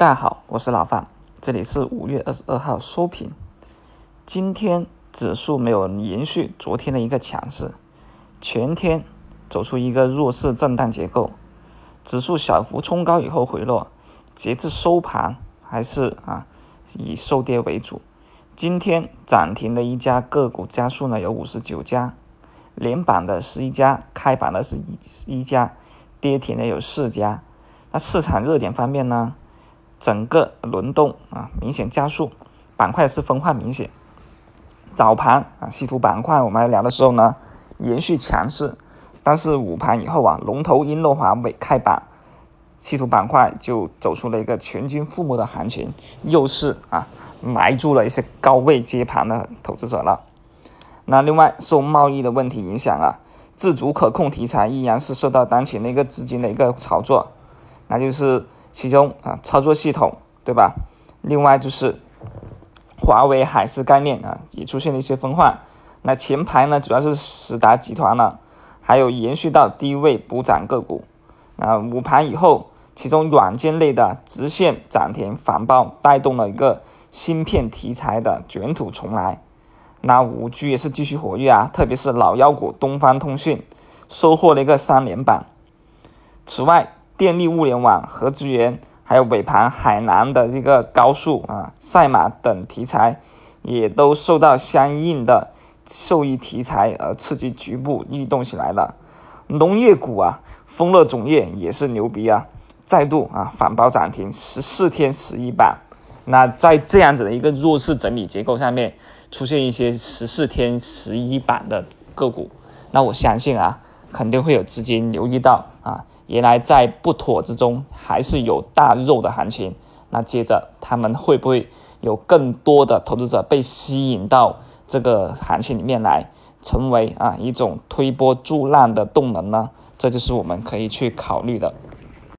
大家好，我是老范，这里是五月二十二号收评。今天指数没有延续昨天的一个强势，全天走出一个弱势震荡结构，指数小幅冲高以后回落，截至收盘还是啊以收跌为主。今天涨停的一家个股家数呢有五十九家，连板的是一家，开板的是一一家，跌停的有四家。那市场热点方面呢？整个轮动啊，明显加速，板块是分化明显。早盘啊，稀土板块我们聊的时候呢，延续强势，但是午盘以后啊，龙头英洛华尾开板，稀土板块就走出了一个全军覆没的行情，又是啊埋住了一些高位接盘的投资者了。那另外受贸易的问题影响啊，自主可控题材依然是受到当前的一个资金的一个炒作，那就是。其中啊，操作系统对吧？另外就是华为海思概念啊，也出现了一些分化。那前排呢，主要是实达集团了，还有延续到低位补涨个股。啊，午盘以后，其中软件类的直线涨停反爆，带动了一个芯片题材的卷土重来。那五 G 也是继续活跃啊，特别是老妖股东方通讯收获了一个三连板。此外，电力、物联网、核资源，还有尾盘海南的这个高速啊、赛马等题材，也都受到相应的受益题材而刺激，局部异动起来了。农业股啊，丰乐种业也是牛逼啊，再度啊反包涨停，十四天十一板。那在这样子的一个弱势整理结构上面，出现一些十四天十一板的个股，那我相信啊。肯定会有资金留意到啊，原来在不妥之中还是有大肉的行情。那接着他们会不会有更多的投资者被吸引到这个行情里面来，成为啊一种推波助澜的动能呢？这就是我们可以去考虑的。